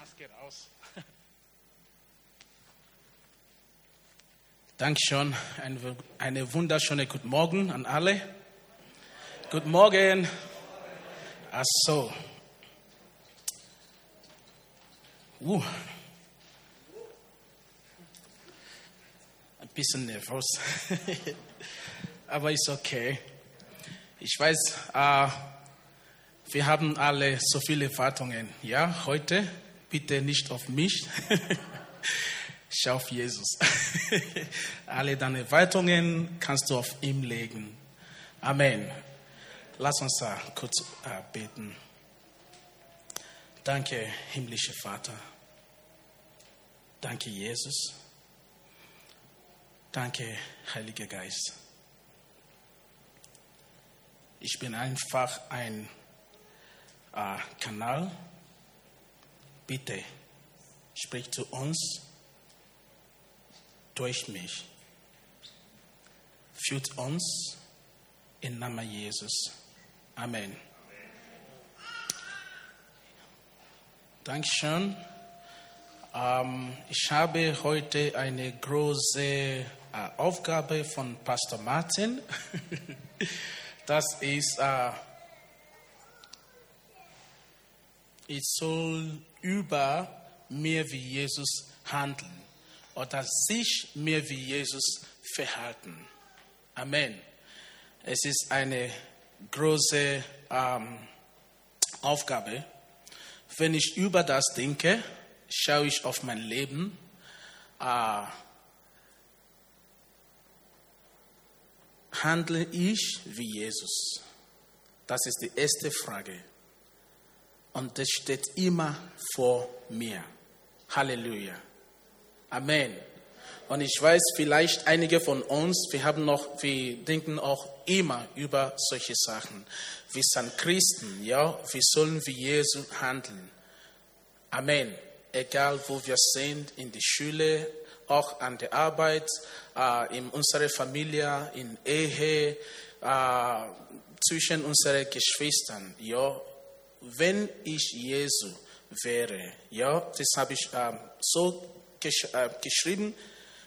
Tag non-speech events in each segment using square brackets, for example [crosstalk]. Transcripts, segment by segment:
Maske raus. [laughs] Dankeschön. Eine, eine wunderschöne Guten Morgen an alle. Guten Morgen. Ach so. Uh. Ein bisschen nervös. [laughs] Aber ist okay. Ich weiß, äh, wir haben alle so viele Erwartungen. Ja, heute bitte nicht auf mich. [laughs] Schau auf Jesus. [laughs] alle deine Erwartungen kannst du auf ihm legen. Amen. Lass uns uh, kurz uh, beten. Danke, himmlischer Vater. Danke, Jesus. Danke, Heiliger Geist. Ich bin einfach ein äh, Kanal. Bitte sprich zu uns durch mich. Führt uns im Namen Jesus. Amen. Dankeschön. Ähm, ich habe heute eine große äh, Aufgabe von Pastor Martin. [laughs] das ist, äh, ich soll über mehr wie Jesus handeln oder sich mehr wie Jesus verhalten. Amen. Es ist eine große ähm, Aufgabe. Wenn ich über das denke, schaue ich auf mein Leben. Äh, handle ich wie Jesus? Das ist die erste Frage. Und das steht immer vor mir. Halleluja. Amen. Und ich weiß, vielleicht einige von uns, wir haben noch, wir denken auch immer über solche Sachen. Wir sind Christen, ja, wir sollen wie Jesus handeln. Amen. Egal wo wir sind, in der Schule, auch an der Arbeit, äh, in unserer Familie, in Ehe, äh, zwischen unseren Geschwistern, ja. Wenn ich Jesu wäre, ja, das habe ich äh, so gesch äh, geschrieben,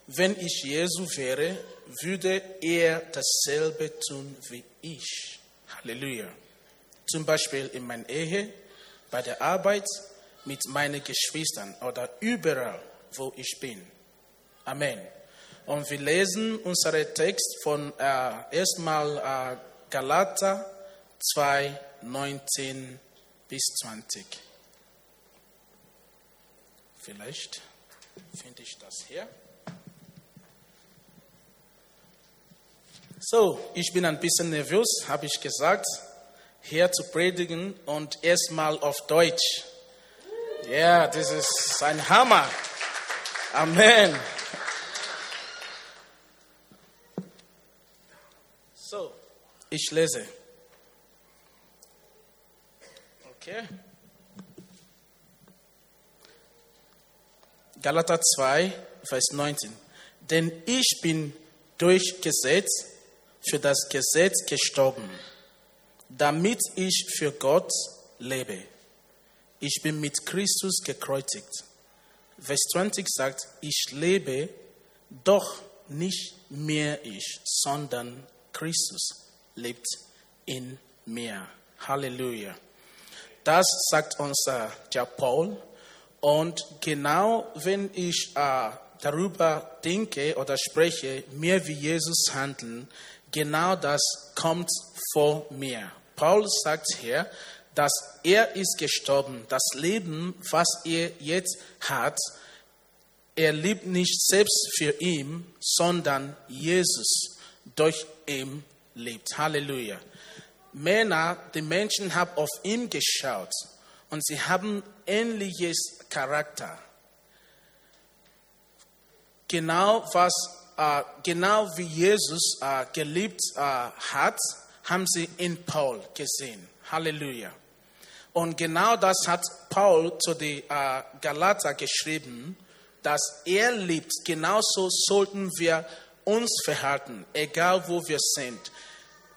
wenn ich Jesu wäre, würde er dasselbe tun wie ich. Halleluja. Zum Beispiel in meiner Ehe, bei der Arbeit, mit meinen Geschwistern oder überall, wo ich bin. Amen. Und wir lesen unseren Text von äh, erstmal äh, Galater 2, 19 bis 20. Vielleicht finde ich das hier. So, ich bin ein bisschen nervös, habe ich gesagt, hier zu predigen und erstmal auf Deutsch. Ja, yeah, das ist ein Hammer. Amen. So, ich lese. Okay. Galater 2, Vers 19. Denn ich bin durch Gesetz für das Gesetz gestorben, damit ich für Gott lebe. Ich bin mit Christus gekreuzigt. Vers 20 sagt, ich lebe, doch nicht mehr ich, sondern Christus lebt in mir. Halleluja. Das sagt uns der Paul. Und genau wenn ich äh, darüber denke oder spreche, mehr wie Jesus handeln, genau das kommt vor mir. Paul sagt hier, dass er ist gestorben. Das Leben, was er jetzt hat, er lebt nicht selbst für ihn, sondern Jesus durch ihn lebt. Halleluja. Männer, die Menschen haben auf ihn geschaut und sie haben ähnliches Charakter. Genau was äh, genau wie Jesus äh, geliebt äh, hat, haben sie in Paul gesehen. Halleluja. Und genau das hat Paul zu den äh, Galater geschrieben, dass er liebt. Genauso sollten wir uns verhalten, egal wo wir sind.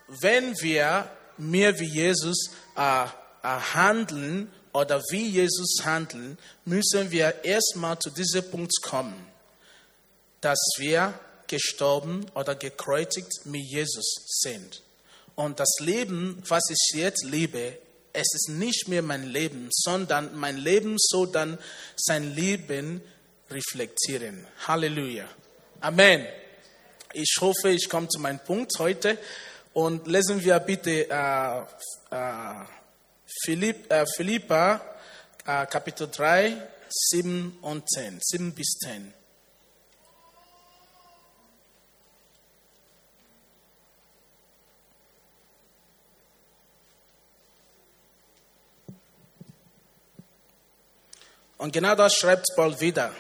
Wenn wir mehr wie Jesus äh, äh, handeln oder wie Jesus handelt, müssen wir erstmal zu diesem Punkt kommen, dass wir gestorben oder gekreuzigt mit Jesus sind. Und das Leben, was ich jetzt lebe, es ist nicht mehr mein Leben, sondern mein Leben soll dann sein Leben reflektieren. Halleluja. Amen. Ich hoffe, ich komme zu meinem Punkt heute und lesen wir bitte äh, äh, Philipp, äh, Philippa äh, Kapitel 3, 7 und 10, 7 bis 10. Und genau das schreibt Paul wieder.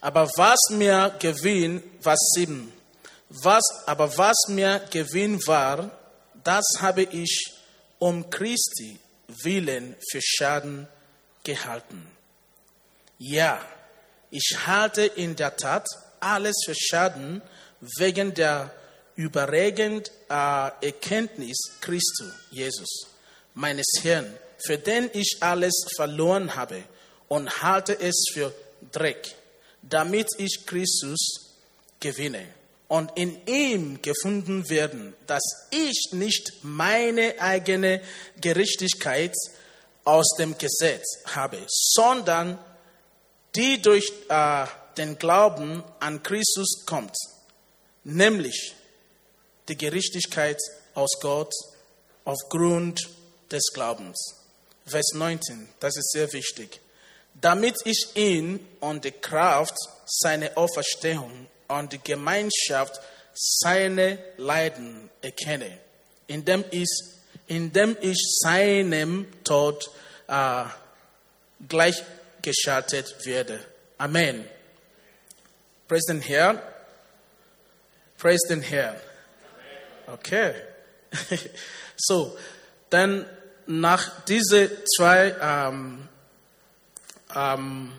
Aber was mir Gewinn, was sieben, was, aber was mir Gewinn war, das habe ich um Christi willen für Schaden gehalten. Ja, ich halte in der Tat alles für Schaden wegen der überregend äh, Erkenntnis Christus, Jesus, meines Herrn, für den ich alles verloren habe und halte es für Dreck, damit ich Christus gewinne und in ihm gefunden werden, dass ich nicht meine eigene Gerechtigkeit aus dem Gesetz habe, sondern die durch äh, den Glauben an Christus kommt, nämlich die Gerechtigkeit aus Gott aufgrund des Glaubens. Vers 19, das ist sehr wichtig damit ich ihn und die Kraft seiner Auferstehung und die Gemeinschaft seiner Leiden erkenne, indem ich, indem ich seinem Tod äh, gleichgeschaltet werde. Amen. Praise den Herrn. Praise den Herrn. Okay. [laughs] so, dann nach diese zwei ähm, ähm,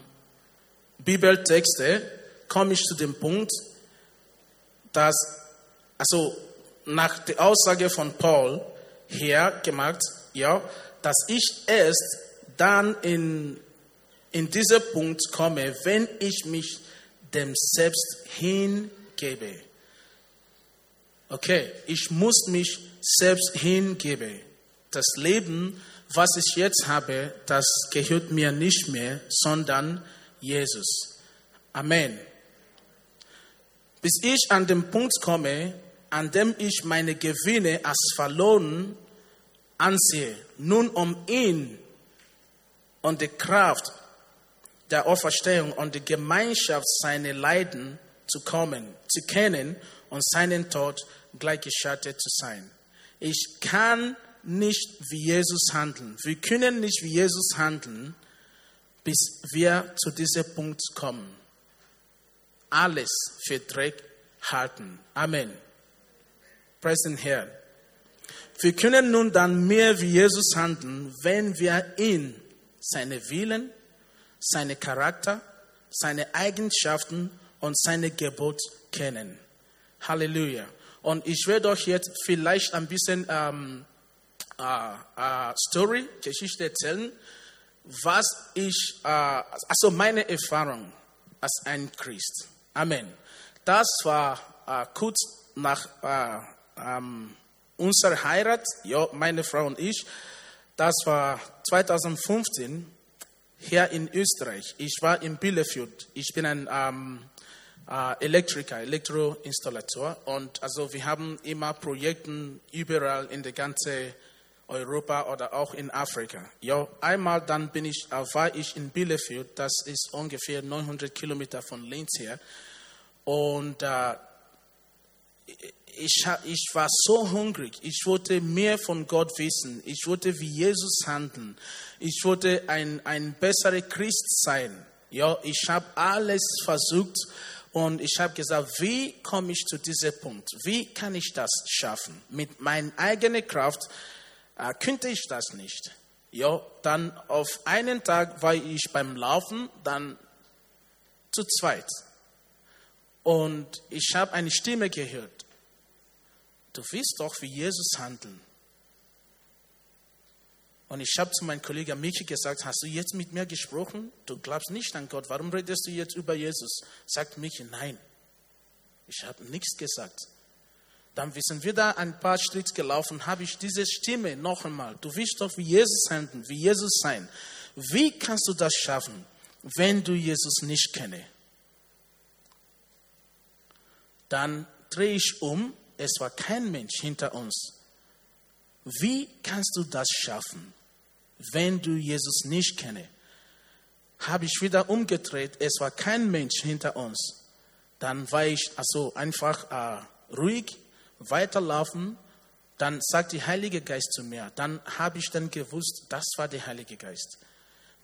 Bibeltexte komme ich zu dem Punkt, dass, also nach der Aussage von Paul hier gemacht, ja, dass ich erst dann in, in diesen Punkt komme, wenn ich mich dem Selbst hingebe. Okay, ich muss mich selbst hingeben. Das Leben was ich jetzt habe, das gehört mir nicht mehr, sondern Jesus. Amen. Bis ich an den Punkt komme, an dem ich meine Gewinne als verloren ansehe, nun um ihn und die Kraft der Auferstehung und die Gemeinschaft seiner Leiden zu kommen, zu kennen und seinen Tod gleichgeschaltet zu sein. Ich kann nicht wie Jesus handeln. Wir können nicht wie Jesus handeln, bis wir zu diesem Punkt kommen. Alles für Dreck halten. Amen. Preis den Herrn. Wir können nun dann mehr wie Jesus handeln, wenn wir ihn, seine Willen, seine Charakter, seine Eigenschaften und seine Gebot kennen. Halleluja. Und ich werde euch jetzt vielleicht ein bisschen ähm, äh, äh, Story, Geschichte erzählen, was ich, äh, also meine Erfahrung als ein Christ. Amen. Das war äh, kurz nach äh, ähm, unserer Heirat, ja, meine Frau und ich. Das war 2015 hier in Österreich. Ich war in Bielefeld. Ich bin ein ähm, äh, Elektriker, Elektroinstallateur. Und also wir haben immer Projekte überall in der ganzen Europa oder auch in Afrika. Ja, einmal dann bin ich, äh, war ich in Bielefeld, das ist ungefähr 900 Kilometer von Linz her. Und äh, ich, ich war so hungrig. Ich wollte mehr von Gott wissen. Ich wollte wie Jesus handeln. Ich wollte ein, ein besserer Christ sein. Ja, ich habe alles versucht und ich habe gesagt, wie komme ich zu diesem Punkt? Wie kann ich das schaffen? Mit meiner eigenen Kraft äh, könnte ich das nicht. Ja, dann auf einen Tag war ich beim Laufen, dann zu zweit. Und ich habe eine Stimme gehört. Du wirst doch wie Jesus handeln. Und ich habe zu meinem Kollegen Miki gesagt, hast du jetzt mit mir gesprochen? Du glaubst nicht an Gott. Warum redest du jetzt über Jesus? Sagt Miki, nein. Ich habe nichts gesagt. Dann wir sind wieder ein paar Schritte gelaufen, habe ich diese Stimme noch einmal. Du willst doch wie Jesus handeln, wie Jesus sein. Wie kannst du das schaffen, wenn du Jesus nicht kennst? Dann drehe ich um, es war kein Mensch hinter uns. Wie kannst du das schaffen, wenn du Jesus nicht kennst? Habe ich wieder umgedreht, es war kein Mensch hinter uns. Dann war ich also einfach äh, ruhig, weiterlaufen. Dann sagt der Heilige Geist zu mir. Dann habe ich dann gewusst, das war der Heilige Geist.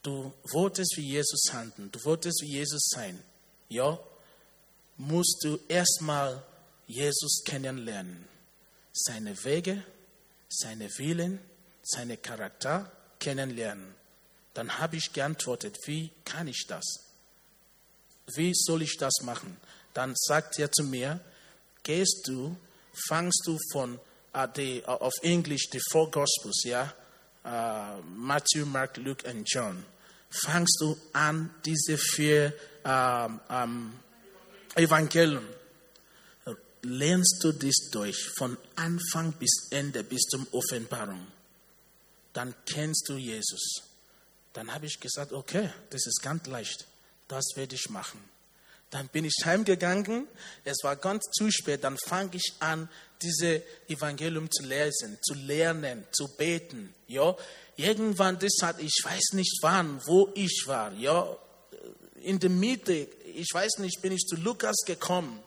Du wolltest wie Jesus handeln, du wolltest wie Jesus sein. Ja, musst du erstmal Jesus kennenlernen. Seine Wege, seine Willen, seine Charakter kennenlernen. Dann habe ich geantwortet, wie kann ich das? Wie soll ich das machen? Dann sagt er zu mir, gehst du, fangst du von uh, the, uh, auf Englisch die Four Gospels, ja, uh, Matthew, Mark, Luke und John, fangst du an diese vier um, um, Evangelien lernst du dies durch von Anfang bis Ende, bis zum Offenbarung. Dann kennst du Jesus. Dann habe ich gesagt, okay, das ist ganz leicht. Das werde ich machen. Dann bin ich heimgegangen. Es war ganz zu spät. Dann fange ich an, diese Evangelium zu lesen, zu lernen, zu beten. Ja, irgendwann das hat, ich weiß nicht wann, wo ich war. Ja, in der Mitte, ich weiß nicht, bin ich zu Lukas gekommen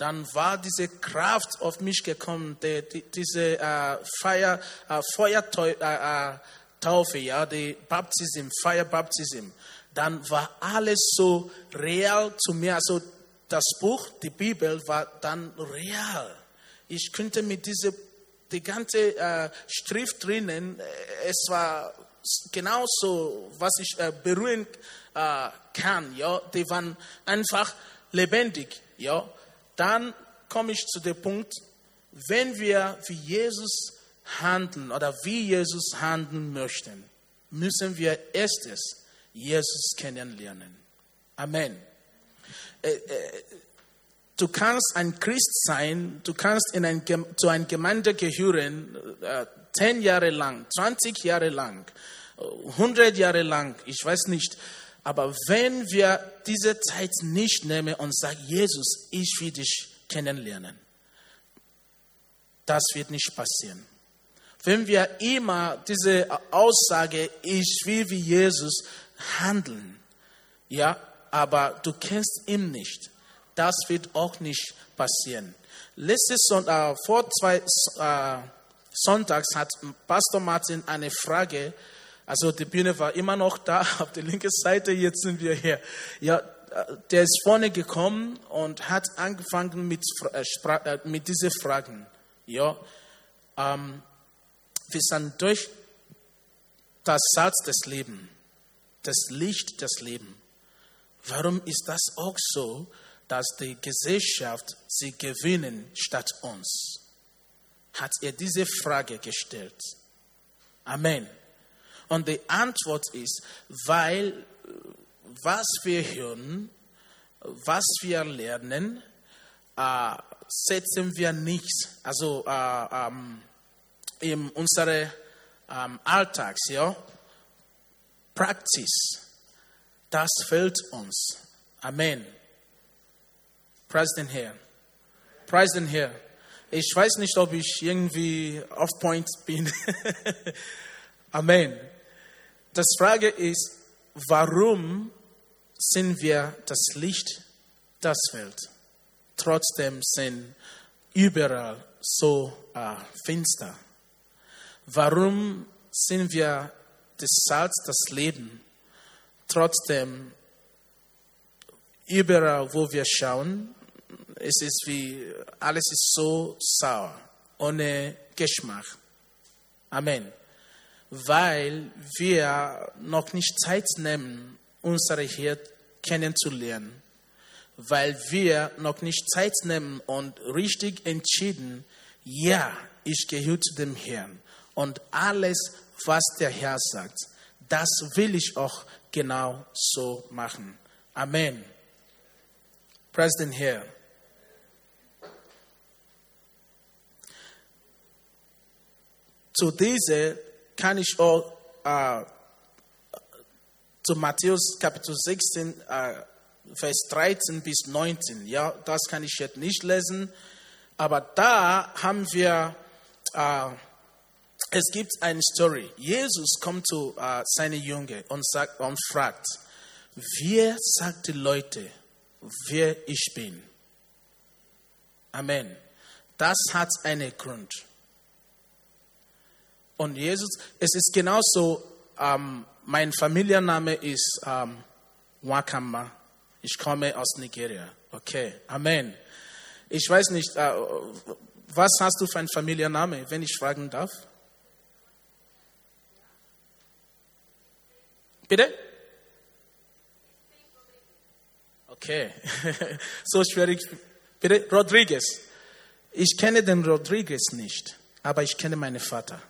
dann war diese Kraft auf mich gekommen, die, die, diese äh, Feier, äh, Feuertaufe, äh, äh ja, die Baptism, Feuerbaptism. Dann war alles so real zu mir. Also das Buch, die Bibel war dann real. Ich könnte mit dieser, die ganze äh, Schrift drinnen, äh, es war genauso, was ich äh, berühren äh, kann. Ja, die waren einfach lebendig. Ja, dann komme ich zu dem Punkt, wenn wir wie Jesus handeln oder wie Jesus handeln möchten, müssen wir erstes Jesus kennenlernen. Amen. Äh, äh, du kannst ein Christ sein, du kannst in ein, zu einer Gemeinde gehören, äh, zehn Jahre lang, 20 Jahre lang, 100 Jahre lang, ich weiß nicht, aber wenn wir diese Zeit nicht nehmen und sagen, Jesus, ich will dich kennenlernen, das wird nicht passieren. Wenn wir immer diese Aussage, ich will wie Jesus handeln, ja, aber du kennst ihn nicht, das wird auch nicht passieren. Letztes Sonntag, äh, vor zwei äh, Sonntags hat Pastor Martin eine Frage also die Bühne war immer noch da [laughs] auf der linken Seite, jetzt sind wir hier. Ja, der ist vorne gekommen und hat angefangen mit, äh, äh, mit diesen Fragen. Ja, ähm, wir sind durch das Salz des Lebens, das Licht des Lebens. Warum ist das auch so, dass die Gesellschaft sie gewinnen statt uns? Hat er diese Frage gestellt. Amen. Und die Antwort ist, weil was wir hören, was wir lernen, äh, setzen wir nicht, also äh, ähm, in unserem ähm, Alltag, ja, Praxis, das fehlt uns. Amen. Preis den Herrn. Preis den Herrn. Ich weiß nicht, ob ich irgendwie off point bin. [laughs] Amen. Das Frage ist, warum sind wir das Licht das Welt? Trotzdem sind überall so äh, finster. Warum sind wir das Salz, das Leben? Trotzdem überall, wo wir schauen, es ist wie alles ist so sauer, ohne Geschmack. Amen weil wir noch nicht Zeit nehmen, unsere Hirt kennenzulernen, weil wir noch nicht Zeit nehmen und richtig entschieden, ja, ich gehöre zu dem Herrn und alles, was der Herr sagt. Das will ich auch genau so machen. Amen. Preis den Herr. Zu dieser kann ich auch äh, zu Matthäus Kapitel 16, äh, Vers 13 bis 19. Ja, das kann ich jetzt nicht lesen, aber da haben wir, äh, es gibt eine Story. Jesus kommt zu äh, seinen Jüngern und, sagt, und fragt, wer sagt die Leute, wer ich bin? Amen. Das hat einen Grund. Und Jesus, es ist genauso, ähm, mein Familienname ist ähm, Wakamba. Ich komme aus Nigeria. Okay, Amen. Ich weiß nicht, äh, was hast du für einen Familienname, wenn ich fragen darf? Bitte? Okay, [laughs] so schwierig. Bitte, Rodriguez. Ich kenne den Rodriguez nicht, aber ich kenne meinen Vater.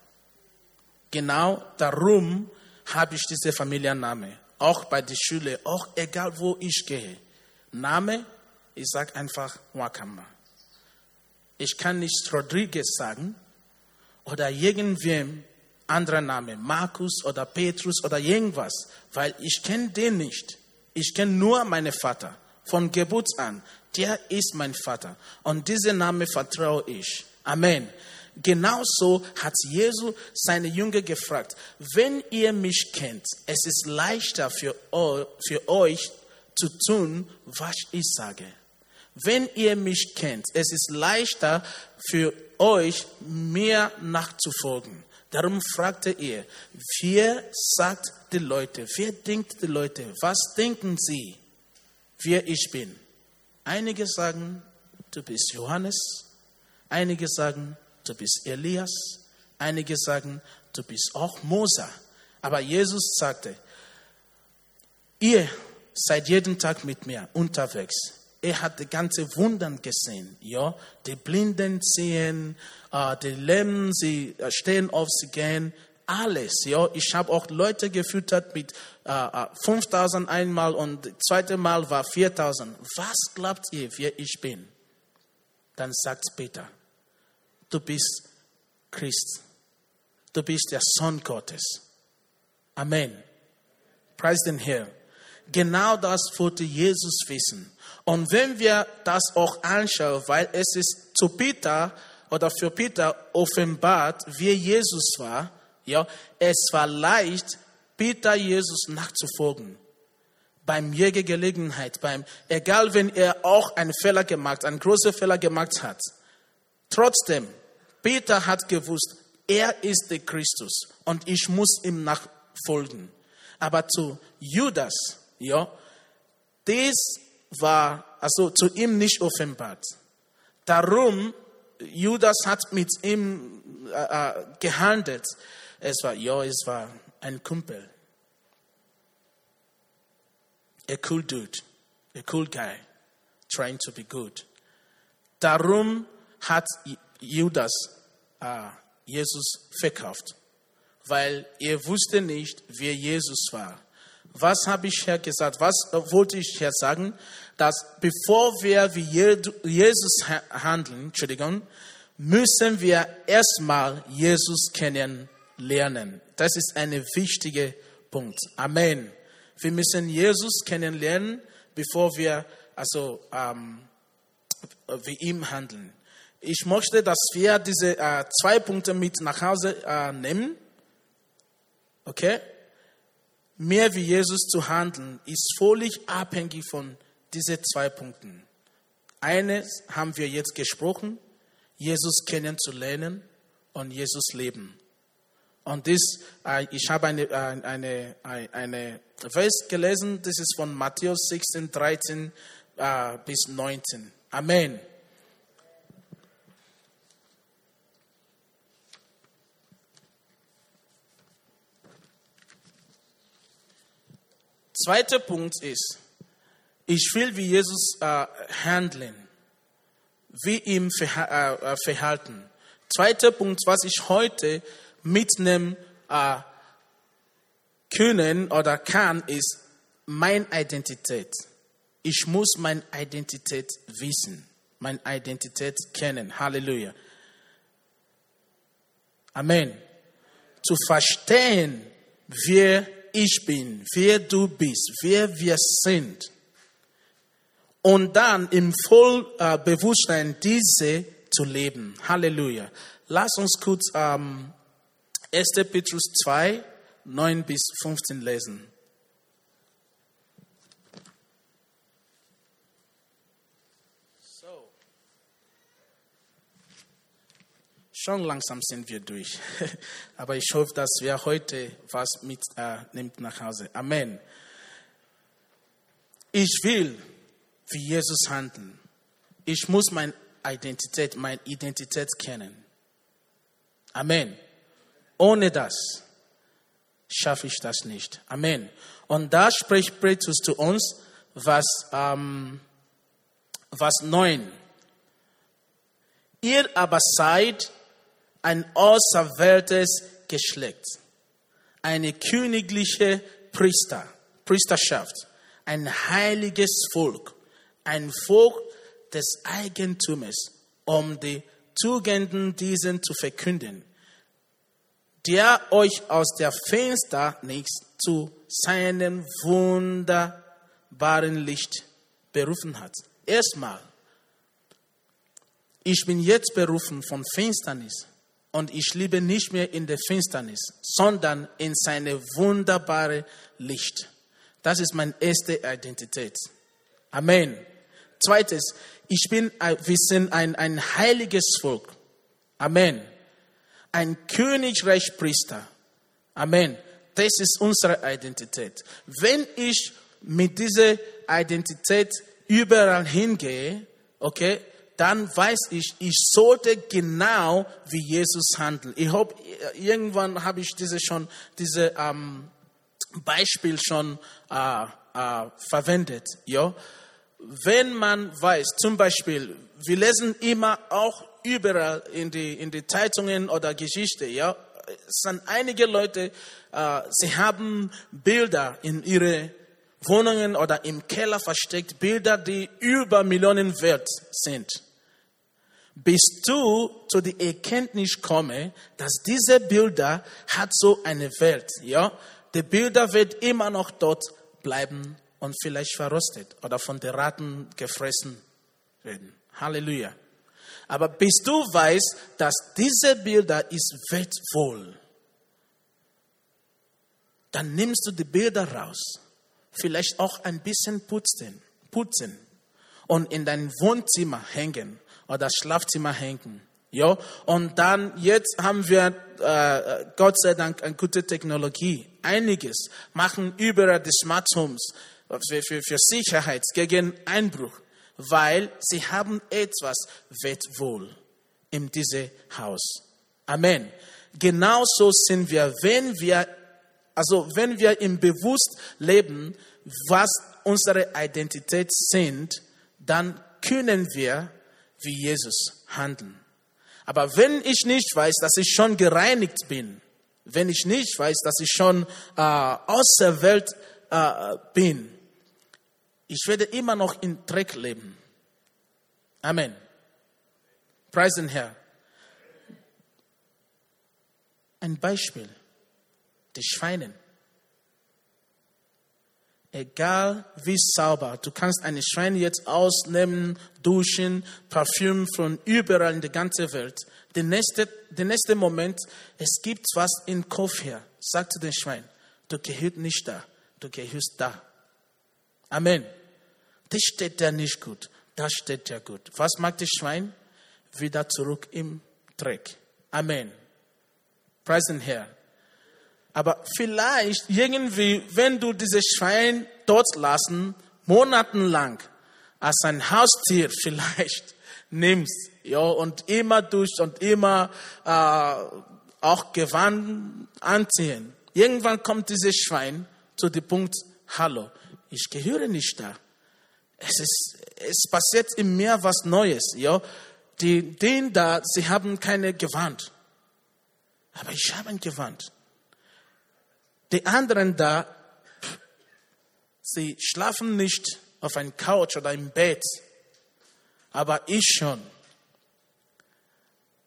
Genau darum habe ich diese Familienname. Auch bei der Schule, auch egal wo ich gehe. Name, ich sage einfach Wakamba. Ich kann nicht Rodriguez sagen oder irgendwem anderer Name, Markus oder Petrus oder irgendwas, weil ich kenne den nicht. Ich kenne nur meinen Vater von Geburt an. Der ist mein Vater und diesen Namen vertraue ich. Amen. Genauso hat Jesus seine Jünger gefragt, wenn ihr mich kennt, es ist leichter für euch zu tun, was ich sage. Wenn ihr mich kennt, es ist leichter für euch, mir nachzufolgen. Darum fragte er, wer sagt die Leute, wer denkt die Leute, was denken sie, wer ich bin? Einige sagen, du bist Johannes, einige sagen, du bist Elias. Einige sagen, du bist auch Mose. Aber Jesus sagte, ihr seid jeden Tag mit mir unterwegs. Er hat die ganze Wundern gesehen. Ja, die Blinden sehen, äh, die Lämmen, sie äh, stehen auf, sie gehen, alles. Ja, ich habe auch Leute gefüttert mit äh, 5000 äh, einmal und das zweite Mal war 4000. Was glaubt ihr, wer ich bin? Dann sagt Peter, du bist Christ. Du bist der Sohn Gottes. Amen. Preis den Herrn. Genau das wollte Jesus wissen. Und wenn wir das auch anschauen, weil es ist zu Peter oder für Peter offenbart, wie Jesus war, ja, es war leicht, Peter Jesus nachzufolgen. Beim jeder Gelegenheit, beim, egal wenn er auch einen Fehler gemacht, einen großen Fehler gemacht hat. Trotzdem, Peter hat gewusst, er ist der Christus und ich muss ihm nachfolgen. Aber zu Judas, ja, das war also zu ihm nicht offenbart. Darum, Judas hat mit ihm äh, äh, gehandelt. Es war, ja, es war ein Kumpel. A cool dude, a cool guy, trying to be good. Darum hat Judas äh, Jesus verkauft, weil er wusste nicht, wer Jesus war. Was habe ich hier gesagt? Was wollte ich hier sagen? Dass bevor wir wie Jesus handeln, Entschuldigung, müssen wir erstmal Jesus kennenlernen. Das ist ein wichtiger Punkt. Amen. Wir müssen Jesus kennenlernen, bevor wir also ähm, wie ihm handeln. Ich möchte, dass wir diese äh, zwei Punkte mit nach Hause äh, nehmen. Okay? Mehr wie Jesus zu handeln, ist völlig abhängig von diesen zwei Punkten. Eines haben wir jetzt gesprochen, Jesus kennenzulernen und Jesus leben. Und das, äh, ich habe eine, äh, eine, eine, eine Vers gelesen, das ist von Matthäus 16, 13 äh, bis 19. Amen. Zweiter Punkt ist, ich will wie Jesus äh, handeln, wie ihm verha äh, äh, verhalten. Zweiter Punkt, was ich heute mitnehme äh, können oder kann, ist meine Identität. Ich muss meine Identität wissen, meine Identität kennen. Halleluja. Amen. Zu verstehen, wer ich bin, wer du bist, wer wir sind. Und dann im Vollbewusstsein diese zu leben. Halleluja. Lass uns kurz ähm, 1. Petrus 2, 9 bis 15 lesen. Schon langsam sind wir durch. [laughs] Aber ich hoffe, dass wir heute was mitnimmt äh, nach Hause. Amen. Ich will wie Jesus handeln. Ich muss meine Identität, meine Identität kennen. Amen. Ohne das schaffe ich das nicht. Amen. Und da spricht Petrus zu uns, was, ähm, was neun. Ihr aber seid ein auserwähltes Geschlecht, eine königliche Priester, Priesterschaft, ein heiliges Volk, ein Volk des Eigentums, um die Tugenden diesen zu verkünden, der euch aus der Finsternis zu seinem wunderbaren Licht berufen hat. Erstmal, ich bin jetzt berufen von Finsternis und ich lebe nicht mehr in der Finsternis, sondern in seine wunderbare Licht. Das ist meine erste Identität. Amen. Zweites, ich bin, wir sind ein, ein heiliges Volk. Amen. Ein Königreich Priester. Amen. Das ist unsere Identität. Wenn ich mit dieser Identität überall hingehe, okay, dann weiß ich, ich sollte genau wie Jesus handeln. Ich hoffe, irgendwann habe ich diese schon, diese ähm, Beispiel schon äh, äh, verwendet. Ja? Wenn man weiß, zum Beispiel, wir lesen immer auch überall in die, in die Zeitungen oder Geschichte, ja, es sind einige Leute, äh, sie haben Bilder in ihre Wohnungen oder im Keller versteckt, Bilder, die über Millionen wert sind bis du zu der Erkenntnis komme, dass diese Bilder hat so eine Welt, ja. Die Bilder wird immer noch dort bleiben und vielleicht verrostet oder von den Ratten gefressen werden. Halleluja. Aber bis du weißt, dass diese Bilder ist wertvoll, dann nimmst du die Bilder raus. Vielleicht auch ein bisschen putzen, putzen und in dein Wohnzimmer hängen oder Schlafzimmer hängen. Ja, und dann jetzt haben wir äh, Gott sei Dank eine gute Technologie. Einiges machen überall die Smart Homes für, für, für Sicherheit gegen Einbruch, weil sie haben etwas wertvoll in diesem Haus. Amen. Genauso sind wir, wenn wir, also wenn wir im Bewusst leben, was unsere Identität sind, dann können wir wie Jesus handeln. Aber wenn ich nicht weiß, dass ich schon gereinigt bin, wenn ich nicht weiß, dass ich schon äh, auserwählt äh, bin, ich werde immer noch in Dreck leben. Amen. Preisen Herr. Ein Beispiel. Die Schweine. Egal wie sauber, du kannst eine Schwein jetzt ausnehmen, duschen, Parfüm von überall in der ganzen Welt. Der nächste, der nächste Moment, es gibt was im Kopf her. Sag zu dem Schwein, du gehörst nicht da, du gehörst da. Amen. Das steht da nicht gut, das steht ja gut. Was macht das Schwein? Wieder zurück im Dreck. Amen. Preis den Herrn. Aber vielleicht irgendwie, wenn du dieses Schwein dort lassen, monatelang als ein Haustier [laughs] vielleicht nimmst, ja, und immer durch und immer äh, auch Gewand anziehen. Irgendwann kommt dieses Schwein zu dem Punkt, hallo, ich gehöre nicht da. Es ist, es passiert in mir was Neues, ja. Die, den da, sie haben keine Gewand. Aber ich habe ein Gewand. Die anderen da, sie schlafen nicht auf einem Couch oder im Bett, aber ich schon.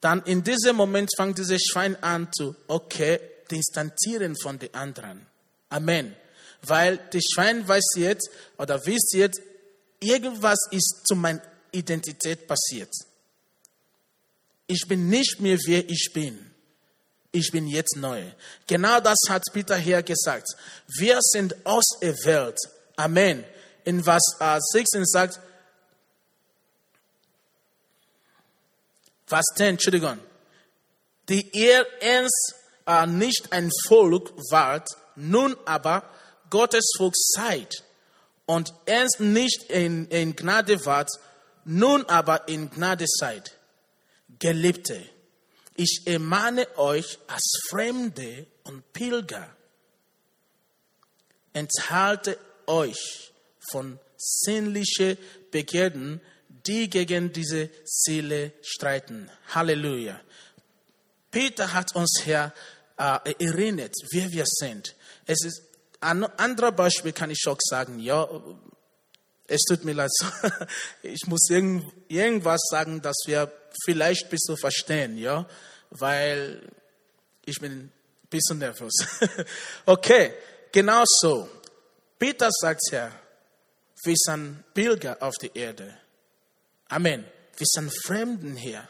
Dann in diesem Moment fängt dieses Schwein an zu, okay, distanzieren von den anderen. Amen. Weil das Schwein weiß jetzt oder wisst jetzt, irgendwas ist zu meiner Identität passiert. Ich bin nicht mehr, wer ich bin. Ich bin jetzt neu. Genau das hat Peter hier gesagt. Wir sind auserwählt. Amen. In Vers äh, 16 sagt, Vers 10, Entschuldigung. Die ihr ernst äh, nicht ein Volk wart, nun aber Gottes Volk seid und ernst nicht in, in Gnade wart, nun aber in Gnade seid. Geliebte, ich ermahne euch als Fremde und Pilger, enthalte euch von sinnlichen Begierden, die gegen diese Seele streiten. Halleluja. Peter hat uns hier äh, erinnert, wer wir sind. Es ist ein anderes Beispiel kann ich auch sagen, ja, es tut mir leid, [laughs] ich muss irgendwas sagen, dass wir vielleicht bis zu verstehen, ja, weil ich bin ein bisschen nervös. [laughs] okay, genau so. Peter sagt ja, wir sind Pilger auf der Erde. Amen. Wir sind Fremden hier.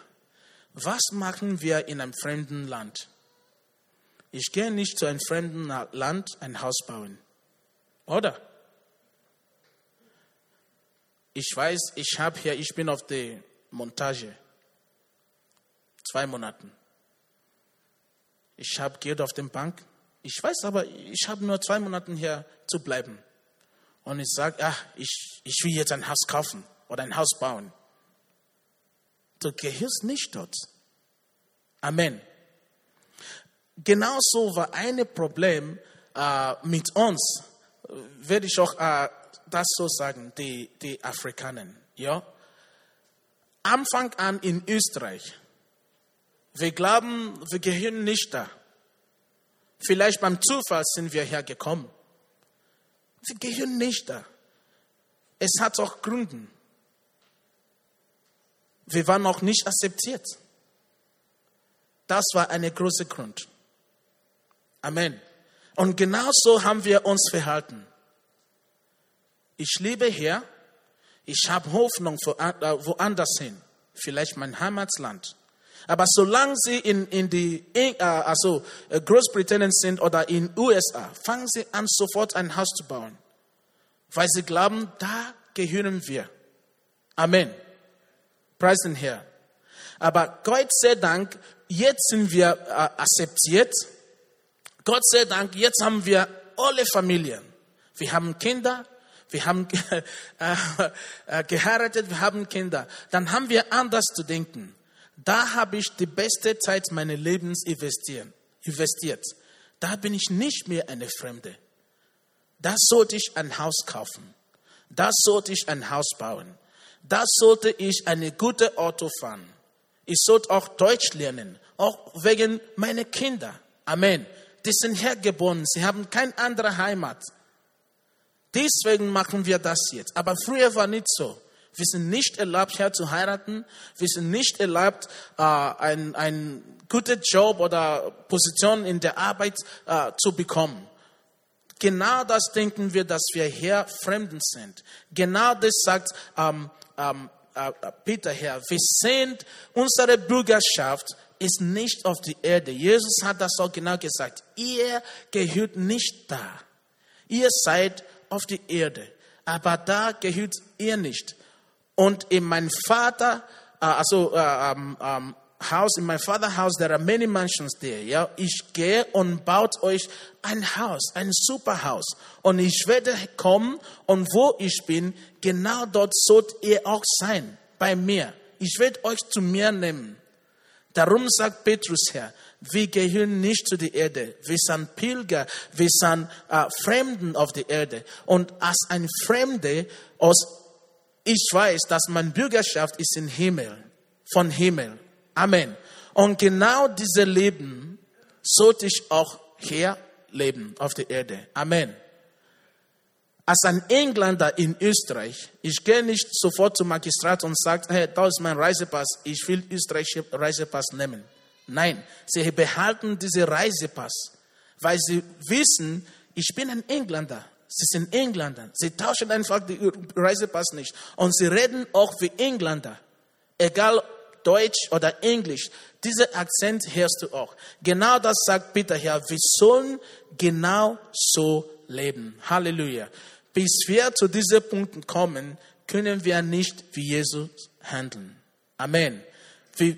Was machen wir in einem fremden Land? Ich gehe nicht zu einem fremden Land ein Haus bauen. Oder? Ich weiß, ich habe hier, ich bin auf der Montage. Zwei Monaten. Ich habe Geld auf der Bank. Ich weiß aber, ich habe nur zwei Monate hier zu bleiben. Und ich sage, ach, ich, ich will jetzt ein Haus kaufen oder ein Haus bauen. Du gehörst nicht dort. Amen. Genauso war ein Problem äh, mit uns, werde ich auch äh, das so sagen, die, die Afrikaner. Ja? Anfang an in Österreich. Wir glauben, wir gehören nicht da. Vielleicht beim Zufall sind wir hergekommen. Wir gehören nicht da. Es hat auch Gründe. Wir waren auch nicht akzeptiert. Das war eine große Grund. Amen. Und genauso haben wir uns verhalten. Ich lebe hier, ich habe Hoffnung äh, woanders hin, vielleicht mein Heimatland. Aber solange Sie in, in die, äh, also äh, Großbritannien sind oder in USA, fangen Sie an, sofort ein Haus zu bauen. Weil Sie glauben, da gehören wir. Amen. Preis den Herrn. Aber Gott sei Dank, jetzt sind wir äh, akzeptiert. Gott sei Dank, jetzt haben wir alle Familien. Wir haben Kinder, wir haben [laughs] äh, äh, geheiratet, wir haben Kinder. Dann haben wir anders zu denken. Da habe ich die beste Zeit meines Lebens investiert. Da bin ich nicht mehr eine Fremde. Da sollte ich ein Haus kaufen. Da sollte ich ein Haus bauen. Da sollte ich eine gute Auto fahren. Ich sollte auch Deutsch lernen, auch wegen meiner Kinder. Amen. Die sind hergeboren, sie haben keine andere Heimat. Deswegen machen wir das jetzt. Aber früher war nicht so. Wir sind nicht erlaubt, hier zu heiraten. Wir sind nicht erlaubt, äh, ein, ein guter Job oder Position in der Arbeit äh, zu bekommen. Genau das denken wir, dass wir hier Fremden sind. Genau das sagt ähm, ähm, äh, Peter hier. Wir sind, unsere Bürgerschaft ist nicht auf die Erde. Jesus hat das auch genau gesagt. Ihr gehört nicht da. Ihr seid auf die Erde. Aber da gehört ihr nicht. Und in meinem Vater, äh, also äh, ähm, ähm, Haus, in meinem Vaterhaus, there are many mansions there. Ja, ich gehe und baut euch ein Haus, ein super Haus. Und ich werde kommen und wo ich bin, genau dort sollt ihr auch sein, bei mir. Ich werde euch zu mir nehmen. Darum sagt Petrus Herr, wir gehören nicht zu der Erde. Wir sind Pilger, wir sind äh, Fremden auf der Erde. Und als ein Fremde aus ich weiß, dass meine Bürgerschaft ist im Himmel, von Himmel. Amen. Und genau diese Leben sollte ich auch hier leben auf der Erde. Amen. Als ein Engländer in Österreich, ich gehe nicht sofort zum Magistrat und sage, hey, da ist mein Reisepass, ich will österreichische Reisepass nehmen. Nein, sie behalten diesen Reisepass, weil sie wissen, ich bin ein Engländer. Sie sind Engländer. Sie tauschen einfach den Reisepass nicht. Und sie reden auch wie Engländer. Egal Deutsch oder Englisch. Dieser Akzent hörst du auch. Genau das sagt Peter hier. Wir sollen genau so leben. Halleluja. Bis wir zu diesen Punkten kommen, können wir nicht wie Jesus handeln. Amen. Wir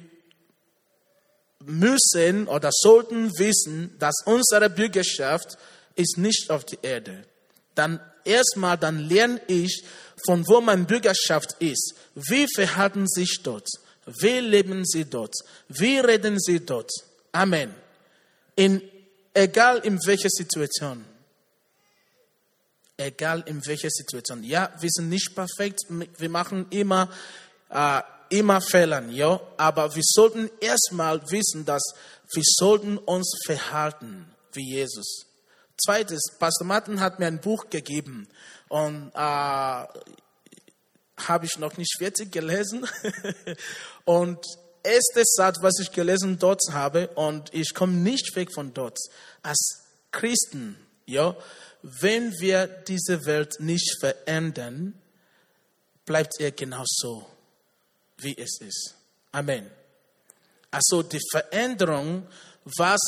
müssen oder sollten wissen, dass unsere Bürgerschaft ist nicht auf der Erde. Dann erstmal, dann lerne ich, von wo meine Bürgerschaft ist. Wie verhalten sich dort? Wie leben sie dort? Wie reden sie dort? Amen. In, egal in welcher Situation. Egal in welcher Situation. Ja, wir sind nicht perfekt. Wir machen immer, äh, immer Fehler, ja. Aber wir sollten erstmal wissen, dass wir sollten uns verhalten wie Jesus. Zweites, Pastor Martin hat mir ein Buch gegeben und äh, habe ich noch nicht fertig gelesen. [laughs] und erste Satz, was ich gelesen dort habe, und ich komme nicht weg von dort. Als Christen, ja, wenn wir diese Welt nicht verändern, bleibt er genauso, wie es ist. Amen. Also die Veränderung, was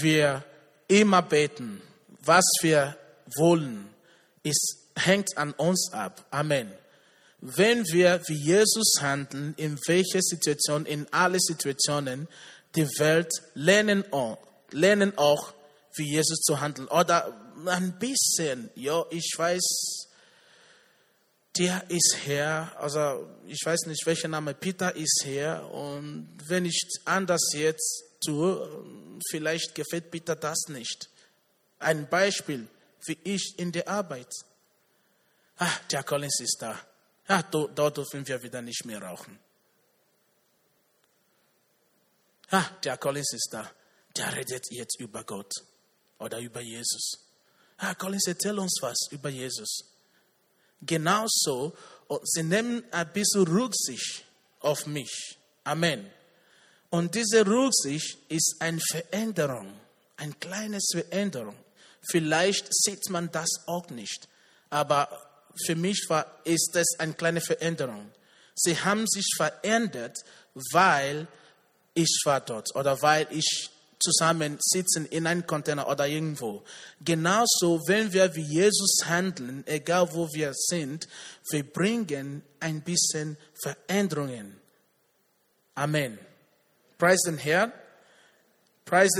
wir immer beten, was wir wollen, ist, hängt an uns ab. Amen. Wenn wir wie Jesus handeln, in welcher Situation, in alle Situationen, die Welt lernen auch, lernen auch, wie Jesus zu handeln. Oder ein bisschen, ja, ich weiß, der ist Herr, also ich weiß nicht, welcher Name, Peter ist Herr. Und wenn ich anders jetzt tue, vielleicht gefällt Peter das nicht. Ein Beispiel, wie ich in der Arbeit. Ah, der Collins ist da. Ah, dort dürfen wir wieder nicht mehr rauchen. Ah, der Collins ist da. Der redet jetzt über Gott oder über Jesus. Ah, Collins, erzähl uns was über Jesus. Genauso, oh, sie nehmen ein bisschen Rücksicht auf mich. Amen. Und diese Rücksicht ist eine Veränderung, eine kleine Veränderung. Vielleicht sieht man das auch nicht, aber für mich war, ist das eine kleine Veränderung. Sie haben sich verändert, weil ich war dort oder weil ich zusammen sitzen in einem Container oder irgendwo. Genauso, wenn wir wie Jesus handeln, egal wo wir sind, wir bringen ein bisschen Veränderungen. Amen. Preis den Herrn. Preis.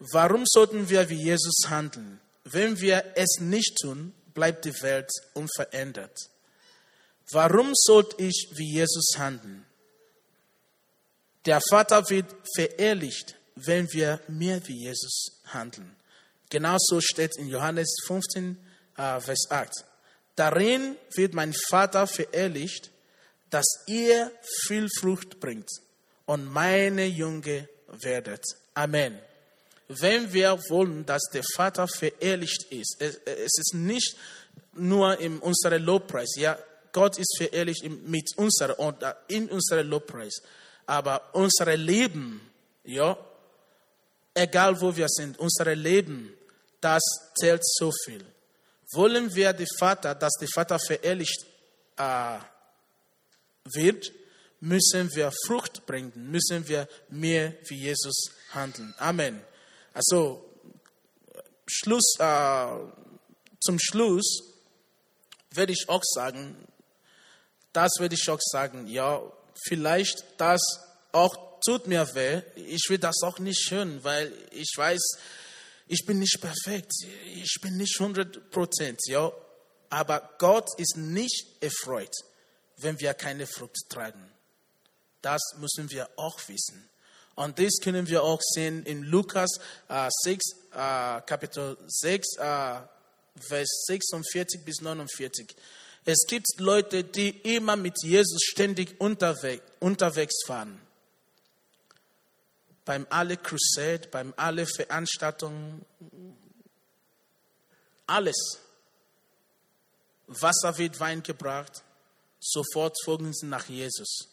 Warum sollten wir wie Jesus handeln? Wenn wir es nicht tun, bleibt die Welt unverändert. Warum sollte ich wie Jesus handeln? Der Vater wird verherrlicht, wenn wir mehr wie Jesus handeln. Genauso steht in Johannes 15, äh, Vers 8. Darin wird mein Vater verherrlicht, dass ihr viel Frucht bringt und meine Junge werdet. Amen wenn wir wollen, dass der Vater verherrlicht ist, es ist nicht nur in unserem Lobpreis, ja, Gott ist verherrlicht mit unserem und in unserem Lobpreis, aber unser Leben, ja, egal wo wir sind, unser Leben, das zählt so viel. Wollen wir die Vater, dass der Vater verherrlicht äh, wird, müssen wir Frucht bringen, müssen wir mehr wie Jesus handeln. Amen. Also Schluss, äh, zum Schluss werde ich auch sagen, das werde ich auch sagen, ja, vielleicht das auch tut mir weh. Ich will das auch nicht hören, weil ich weiß, ich bin nicht perfekt. Ich bin nicht 100 Prozent, ja. Aber Gott ist nicht erfreut, wenn wir keine Frucht tragen. Das müssen wir auch wissen. Und das können wir auch sehen in Lukas äh, 6, äh, Kapitel 6, äh, Vers 46 bis 49. Es gibt Leute, die immer mit Jesus ständig unterwegs, unterwegs waren. Beim alle Crusade, beim alle Veranstaltungen, alles. Wasser wird Wein gebracht, sofort folgen sie nach Jesus.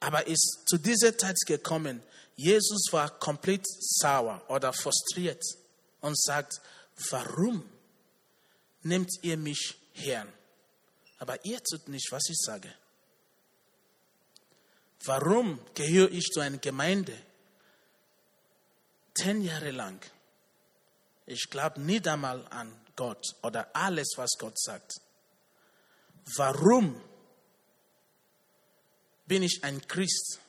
Aber ist zu dieser Zeit gekommen, Jesus war komplett sauer oder frustriert und sagt, warum nehmt ihr mich her? Aber ihr tut nicht, was ich sage. Warum gehöre ich zu einer Gemeinde? Zehn Jahre lang. Ich glaube nicht einmal an Gott oder alles, was Gott sagt. Warum bin ich ein Christ?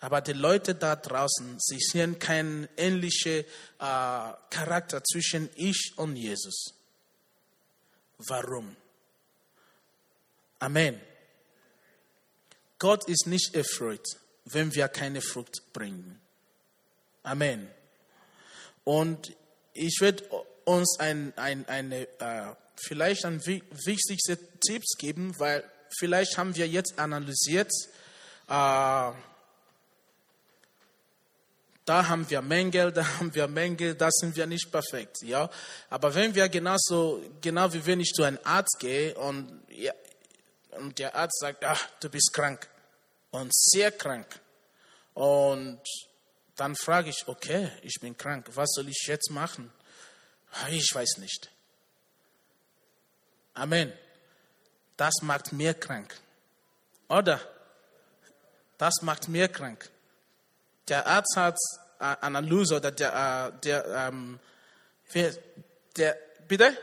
Aber die Leute da draußen, sie sehen keinen ähnlichen äh, Charakter zwischen ich und Jesus. Warum? Amen. Gott ist nicht erfreut, wenn wir keine Frucht bringen. Amen. Und ich werde uns ein, ein, eine, äh, vielleicht ein wichtigste Tipps geben, weil vielleicht haben wir jetzt analysiert, äh, da haben wir Mängel, [laughs] da haben wir Mängel, da sind wir nicht perfekt, ja. Aber wenn wir genauso, genau wie wenn ich zu einem Arzt gehe und, ja, und der Arzt sagt, ach, du bist krank und sehr krank und dann frage ich, okay, ich bin krank, was soll ich jetzt machen? Ich weiß nicht. Amen. Das macht mir krank. Oder? Das macht mir krank. Der Arzt hat äh, Analyse oder der, äh, der, ähm, der, bitte?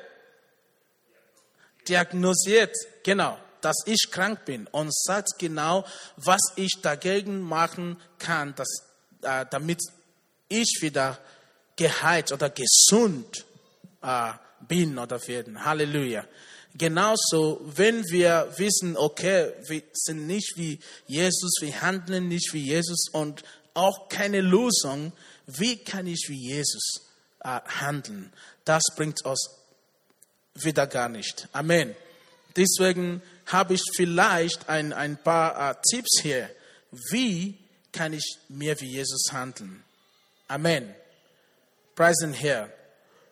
Diagnosiert, genau, dass ich krank bin und sagt genau, was ich dagegen machen kann, dass, äh, damit ich wieder geheilt oder gesund äh, bin oder werden. Halleluja. Genauso, wenn wir wissen, okay, wir sind nicht wie Jesus, wir handeln nicht wie Jesus und auch keine Lösung, wie kann ich wie Jesus äh, handeln? Das bringt uns wieder gar nicht. Amen. Deswegen habe ich vielleicht ein, ein paar äh, Tipps hier. Wie kann ich mehr wie Jesus handeln? Amen. Preisen Herr.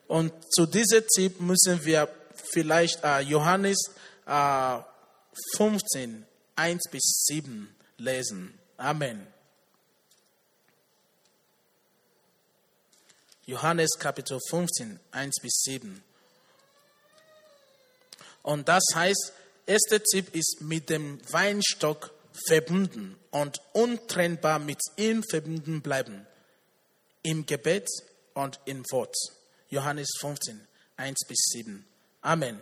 Und zu diesem Tipp müssen wir vielleicht äh, Johannes äh, 15, 1 bis 7 lesen. Amen. Johannes Kapitel 15, 1 bis 7. Und das heißt, erster Tipp ist mit dem Weinstock verbunden und untrennbar mit ihm verbunden bleiben. Im Gebet und im Wort. Johannes 15, 1 bis 7. Amen.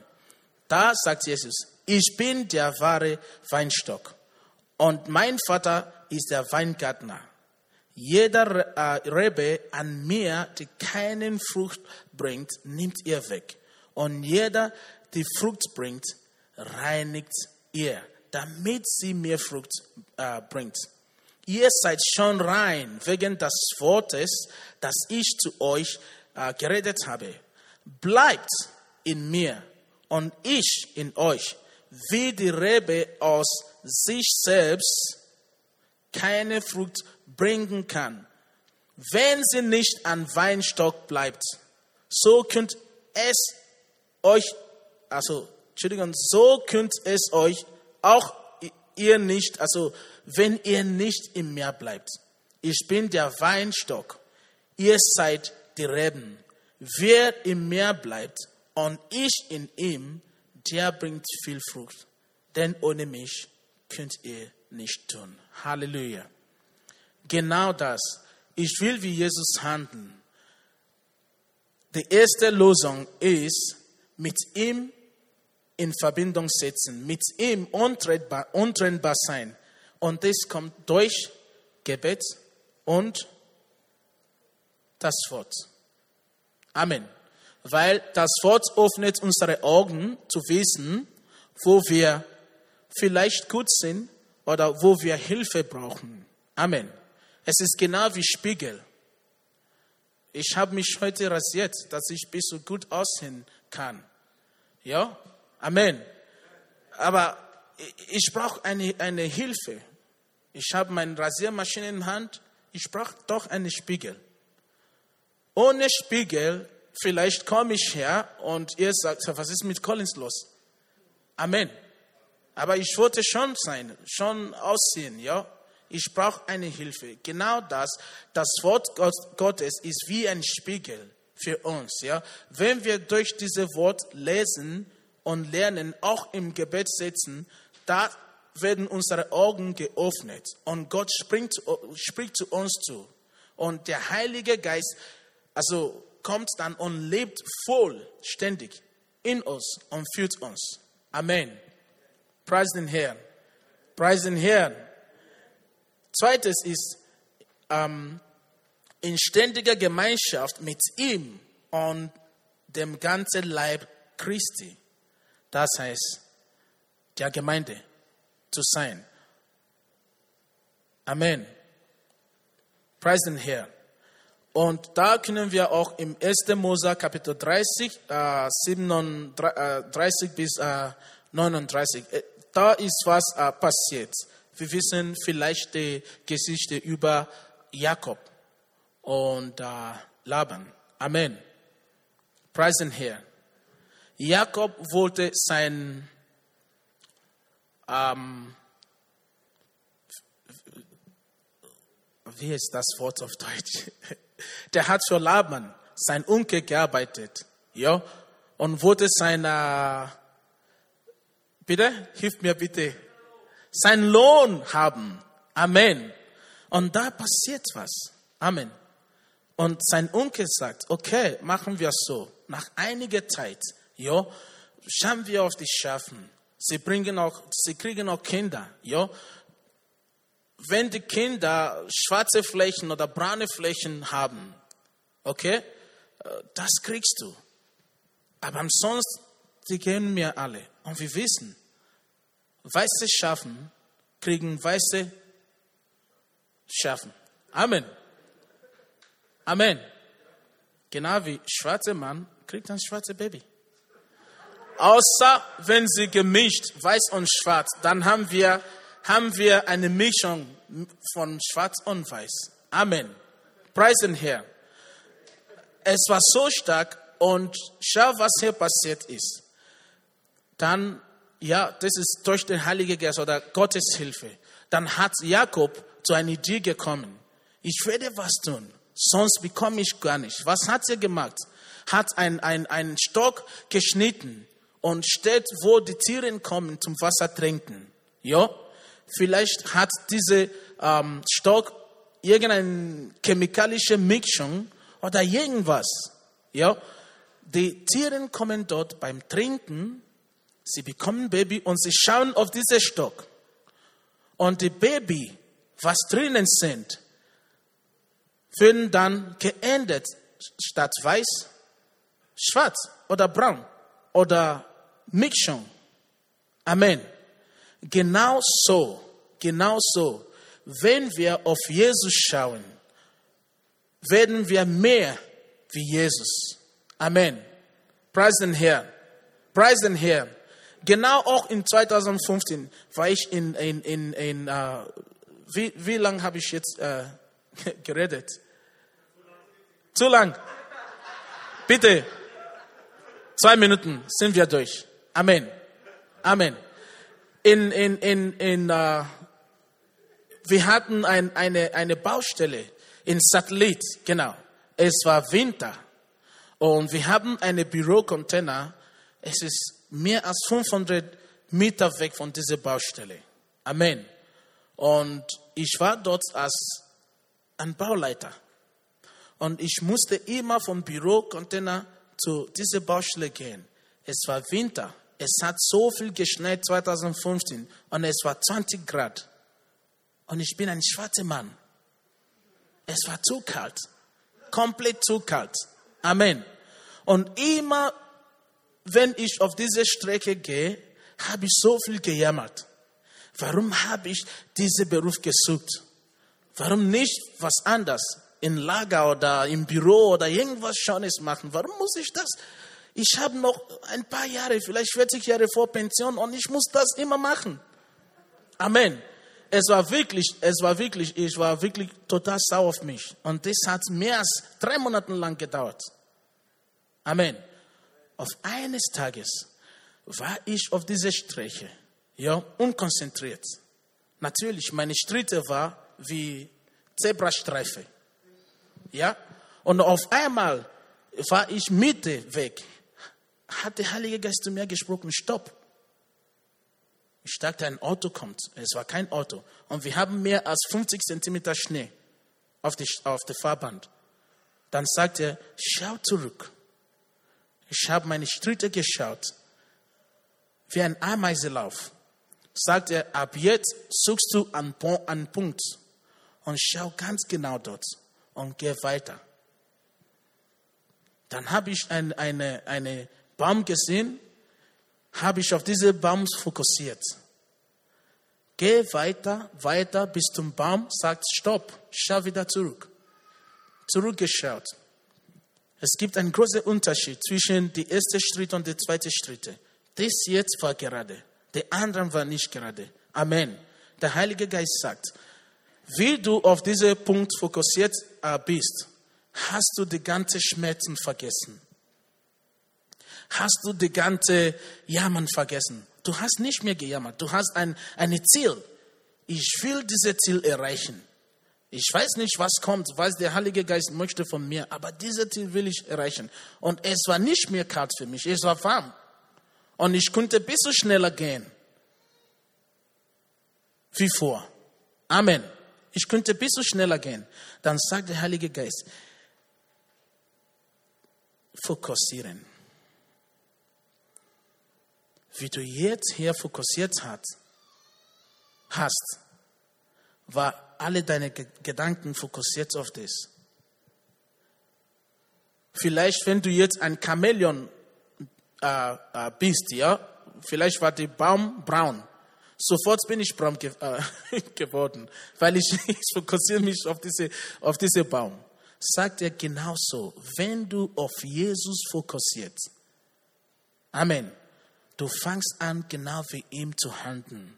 Da sagt Jesus, ich bin der wahre Weinstock und mein Vater ist der Weingärtner. Jeder äh, Rebe an mir, die keinen Frucht bringt, nimmt ihr weg. Und jeder, die Frucht bringt, reinigt ihr, damit sie mehr Frucht äh, bringt. Ihr seid schon rein wegen des Wortes, das ich zu euch äh, geredet habe. Bleibt in mir und ich in euch, wie die Rebe aus sich selbst keine Frucht bringen kann, wenn sie nicht an Weinstock bleibt. So könnt es euch, also, Entschuldigung, so könnt es euch auch ihr nicht, also, wenn ihr nicht im Meer bleibt. Ich bin der Weinstock, ihr seid die Reben. Wer im Meer bleibt und ich in ihm, der bringt viel Frucht. Denn ohne mich könnt ihr nicht tun. Halleluja. Genau das. Ich will wie Jesus handeln. Die erste Lösung ist, mit ihm in Verbindung setzen, mit ihm untrennbar, untrennbar sein. Und das kommt durch Gebet und das Wort. Amen. Weil das Wort öffnet unsere Augen zu wissen, wo wir vielleicht gut sind oder wo wir Hilfe brauchen. Amen. Es ist genau wie Spiegel. Ich habe mich heute rasiert, dass ich ein bisschen gut aussehen kann. Ja? Amen. Aber ich brauche eine, eine Hilfe. Ich habe meine Rasiermaschine in der Hand. Ich brauche doch einen Spiegel. Ohne Spiegel vielleicht komme ich her und ihr sagt, was ist mit Collins los? Amen. Aber ich wollte schon sein, schon aussehen, ja. Ich brauche eine Hilfe. Genau das, das Wort Gottes ist wie ein Spiegel für uns, ja. Wenn wir durch dieses Wort lesen und lernen, auch im Gebet sitzen, da werden unsere Augen geöffnet und Gott springt, spricht zu uns zu. Und der Heilige Geist, also kommt dann und lebt vollständig in uns und führt uns. Amen. Preis den Herrn. Preis den Herrn. Zweites ist ähm, in ständiger Gemeinschaft mit ihm und dem ganzen Leib Christi. Das heißt, der Gemeinde zu sein. Amen. Preis den Herrn. Und da können wir auch im 1. Mose Kapitel 30, äh, 37 äh, bis äh, 39, äh, da ist was äh, passiert. Wir wissen vielleicht die Geschichte über Jakob und äh, Laban. Amen. Preis den Herrn. Jakob wollte sein ähm, wie ist das Wort auf Deutsch? [laughs] Der hat für Laban, sein Onkel, gearbeitet. Ja? Und wollte seiner, bitte, hilf mir bitte, sein Lohn haben. Amen. Und da passiert was. Amen. Und sein Onkel sagt, okay, machen wir so. Nach einiger Zeit, ja, schauen wir auf die Schafen. Sie bringen auch, sie kriegen auch Kinder, ja wenn die Kinder schwarze Flächen oder braune Flächen haben, okay, äh, das kriegst du. Aber ansonsten, die kennen mir alle. Und wir wissen, weiße Schafen kriegen weiße Schafen. Amen. Amen. Genau wie schwarze Mann kriegt ein schwarzes Baby. Außer wenn sie gemischt, weiß und schwarz, dann haben wir haben wir eine Mischung von Schwarz und Weiß. Amen. Preisen Herr. Es war so stark und schau, was hier passiert ist. Dann, ja, das ist durch den Heiligen Geist oder Gottes Hilfe. Dann hat Jakob zu einer Idee gekommen. Ich werde was tun, sonst bekomme ich gar nicht. Was hat er gemacht? Hat einen ein Stock geschnitten und steht, wo die Tiere kommen zum Wasser trinken. Ja, Vielleicht hat dieser ähm, Stock irgendeine chemikalische Mischung oder irgendwas. Ja? Die Tiere kommen dort beim Trinken, sie bekommen Baby und sie schauen auf diesen Stock. Und die Baby, was drinnen sind, werden dann geändert statt weiß, schwarz oder braun oder Mischung. Amen. Genau so, genau so, wenn wir auf Jesus schauen, werden wir mehr wie Jesus. Amen. Preis den Herrn. Preis den Herrn. Genau auch in 2015 war ich in, in, in, in uh, wie, wie lange habe ich jetzt uh, [laughs] geredet? Zu lang. Bitte. Zwei Minuten sind wir durch. Amen. Amen in, in, in, in uh, wir hatten ein, eine, eine Baustelle in Satellit, genau. Es war Winter und wir haben eine Bürocontainer. Es ist mehr als 500 Meter weg von dieser Baustelle. Amen. Und ich war dort als ein Bauleiter. Und ich musste immer vom Bürocontainer zu dieser Baustelle gehen. Es war Winter. Es hat so viel geschneit 2015 und es war 20 Grad. Und ich bin ein schwarzer Mann. Es war zu kalt. Komplett zu kalt. Amen. Und immer, wenn ich auf diese Strecke gehe, habe ich so viel gejammert. Warum habe ich diesen Beruf gesucht? Warum nicht was anderes? In Lager oder im Büro oder irgendwas Schönes machen? Warum muss ich das? Ich habe noch ein paar Jahre, vielleicht 40 Jahre vor Pension und ich muss das immer machen. Amen. Es war wirklich, es war wirklich, ich war wirklich total sauer auf mich. Und das hat mehr als drei Monate lang gedauert. Amen. Auf eines Tages war ich auf dieser Strecke, ja, unkonzentriert. Natürlich, meine Stritte war wie Zebrastreife. Ja, und auf einmal war ich Mitte weg. Hat der Heilige Geist zu mir gesprochen, stopp. Ich dachte, ein Auto kommt. Es war kein Auto. Und wir haben mehr als 50 Zentimeter Schnee auf, die, auf der Fahrband. Dann sagt er, schau zurück. Ich habe meine Schritte geschaut, wie ein Ameiselauf. Sagt er, ab jetzt suchst du einen, Punkt und schau ganz genau dort und geh weiter. Dann habe ich einen eine, eine Baum gesehen, habe ich auf diesen Baum fokussiert. Geh weiter, weiter bis zum Baum, sagt Stopp, schau wieder zurück. Zurückgeschaut. Es gibt einen großen Unterschied zwischen dem ersten Schritt und dem zweiten Schritt. Das jetzt war gerade, der andere war nicht gerade. Amen. Der Heilige Geist sagt, wie du auf diesen Punkt fokussiert äh, bist, hast du die ganzen Schmerzen vergessen. Hast du die ganze Jammern vergessen. Du hast nicht mehr gejammert. Du hast ein, ein Ziel. Ich will dieses Ziel erreichen. Ich weiß nicht, was kommt, was der Heilige Geist möchte von mir, aber dieses Ziel will ich erreichen. Und es war nicht mehr kalt für mich, es war warm. Und ich konnte ein bisschen schneller gehen. Wie vor. Amen. Ich könnte ein bisschen schneller gehen. Dann sagt der Heilige Geist, fokussieren. Wie du jetzt hier fokussiert hast, war alle deine Gedanken fokussiert auf das. Vielleicht, wenn du jetzt ein Chamäleon äh, äh, bist, ja, vielleicht war der Baum braun. Sofort bin ich braun ge äh, [laughs] geworden, weil ich, [laughs] ich fokussiere mich auf diese, auf diese Baum. Sagt er genauso, wenn du auf Jesus fokussiert, Amen, du fangst an, genau wie ihm zu handeln.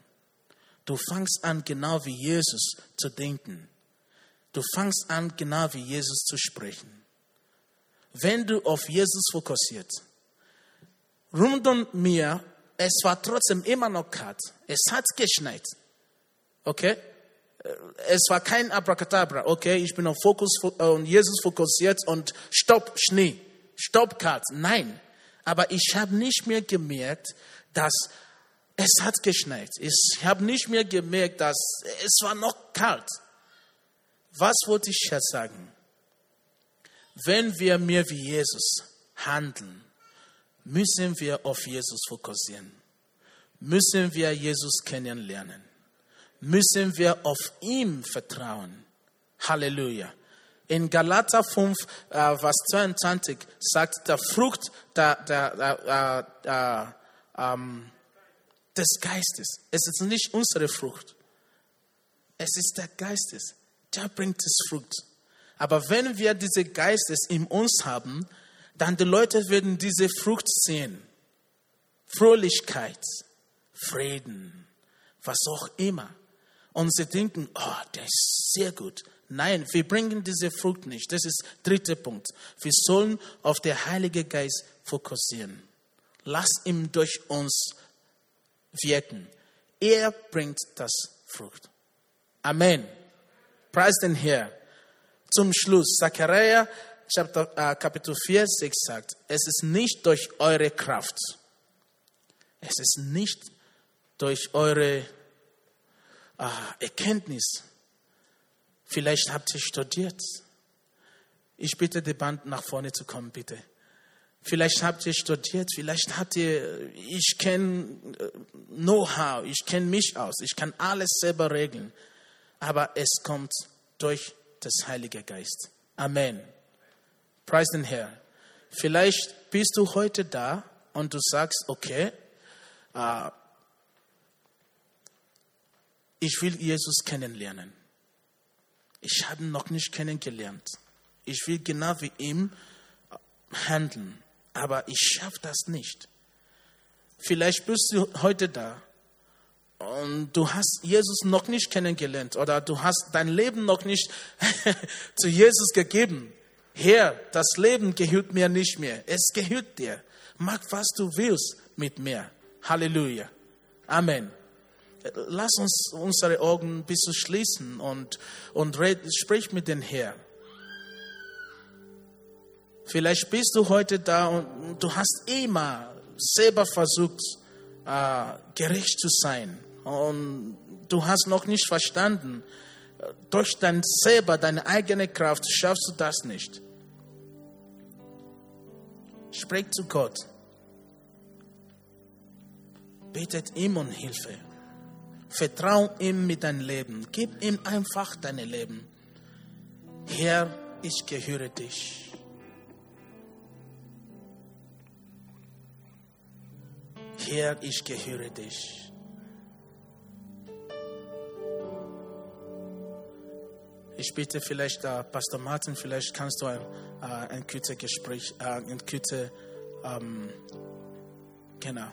Du fangst an, genau wie Jesus zu denken. Du fangst an, genau wie Jesus zu sprechen. Wenn du auf Jesus fokussiert, rund um mir, es war trotzdem immer noch kalt. Es hat geschneit. Okay? Es war kein Abracadabra. Okay, ich bin auf Fokus und Jesus fokussiert und stopp Schnee, stopp kalt. Nein, aber ich habe nicht mehr gemerkt, dass es hat geschneit. Ich habe nicht mehr gemerkt, dass es war noch kalt. Was wollte ich jetzt sagen? Wenn wir mehr wie Jesus handeln, müssen wir auf Jesus fokussieren. Müssen wir Jesus kennenlernen. Müssen wir auf ihn vertrauen. Halleluja. In Galater 5, äh, Vers 22 sagt der Frucht der, der, der, der ähm, des Geistes. Es ist nicht unsere Frucht. Es ist der Geistes. Der bringt es Frucht. Aber wenn wir diese Geistes in uns haben, dann die Leute werden diese Frucht sehen. Fröhlichkeit, Frieden, was auch immer. Und sie denken, oh, der ist sehr gut. Nein, wir bringen diese Frucht nicht. Das ist der dritte Punkt. Wir sollen auf den Heiligen Geist fokussieren. Lass ihn durch uns wirken. Er bringt das Frucht. Amen. Preis den Herr. Zum Schluss, Zachariah äh, Kapitel 4, 6 sagt, es ist nicht durch eure Kraft, es ist nicht durch eure äh, Erkenntnis. Vielleicht habt ihr studiert. Ich bitte die Band nach vorne zu kommen, bitte. Vielleicht habt ihr studiert, vielleicht habt ihr, ich kenne äh, Know-how, ich kenne mich aus, ich kann alles selber regeln. Aber es kommt durch das Heilige Geist. Amen. Preis den Herr. Vielleicht bist du heute da und du sagst, okay, äh, ich will Jesus kennenlernen. Ich habe ihn noch nicht kennengelernt. Ich will genau wie ihm handeln aber ich schaffe das nicht. Vielleicht bist du heute da und du hast Jesus noch nicht kennengelernt oder du hast dein Leben noch nicht [laughs] zu Jesus gegeben. Herr, das Leben gehört mir nicht mehr, es gehört dir. Mach, was du willst mit mir. Halleluja. Amen. Lass uns unsere Augen ein bisschen schließen und, und red, sprich mit dem Herrn. Vielleicht bist du heute da und du hast immer selber versucht, äh, gerecht zu sein. Und du hast noch nicht verstanden, durch dein selber, deine eigene Kraft schaffst du das nicht. Sprich zu Gott. Betet ihm um Hilfe. Vertrau ihm mit deinem Leben. Gib ihm einfach dein Leben. Herr, ich gehöre dich. Herr, ich gehöre dich. Ich bitte vielleicht, uh, Pastor Martin, vielleicht kannst du ein, uh, ein kurzes Gespräch, uh, ein kurzes, um, genau,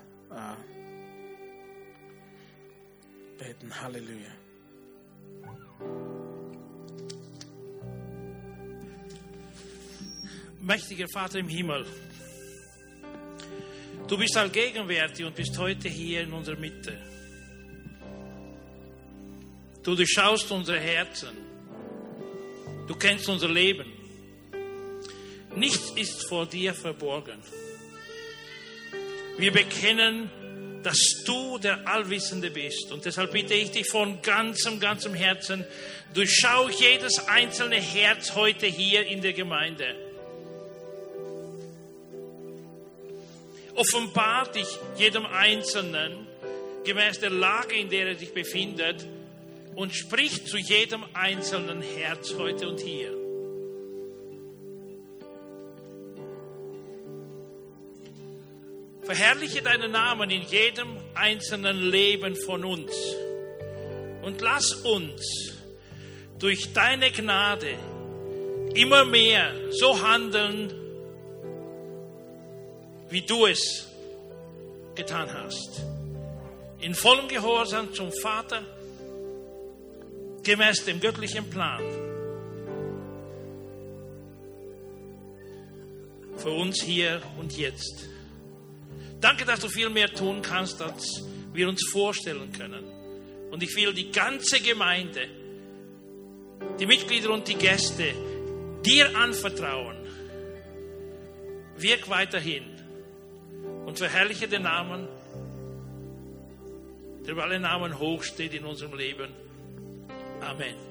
beten. Halleluja. Mächtiger Vater im Himmel, du bist allgegenwärtig und bist heute hier in unserer Mitte. Du durchschaust unsere Herzen. Du kennst unser Leben. Nichts ist vor dir verborgen. Wir bekennen, dass du der Allwissende bist. Und deshalb bitte ich dich von ganzem, ganzem Herzen, durchschau jedes einzelne Herz heute hier in der Gemeinde. Offenbar dich jedem Einzelnen gemäß der Lage, in der er sich befindet, und spricht zu jedem einzelnen Herz heute und hier. Verherrliche deinen Namen in jedem einzelnen Leben von uns und lass uns durch deine Gnade immer mehr so handeln, wie du es getan hast. In vollem Gehorsam zum Vater gemäß dem göttlichen Plan für uns hier und jetzt. Danke, dass du viel mehr tun kannst, als wir uns vorstellen können. Und ich will die ganze Gemeinde, die Mitglieder und die Gäste dir anvertrauen. Wirk weiterhin und verherrliche den Namen, der über alle Namen hoch steht in unserem Leben. Amen.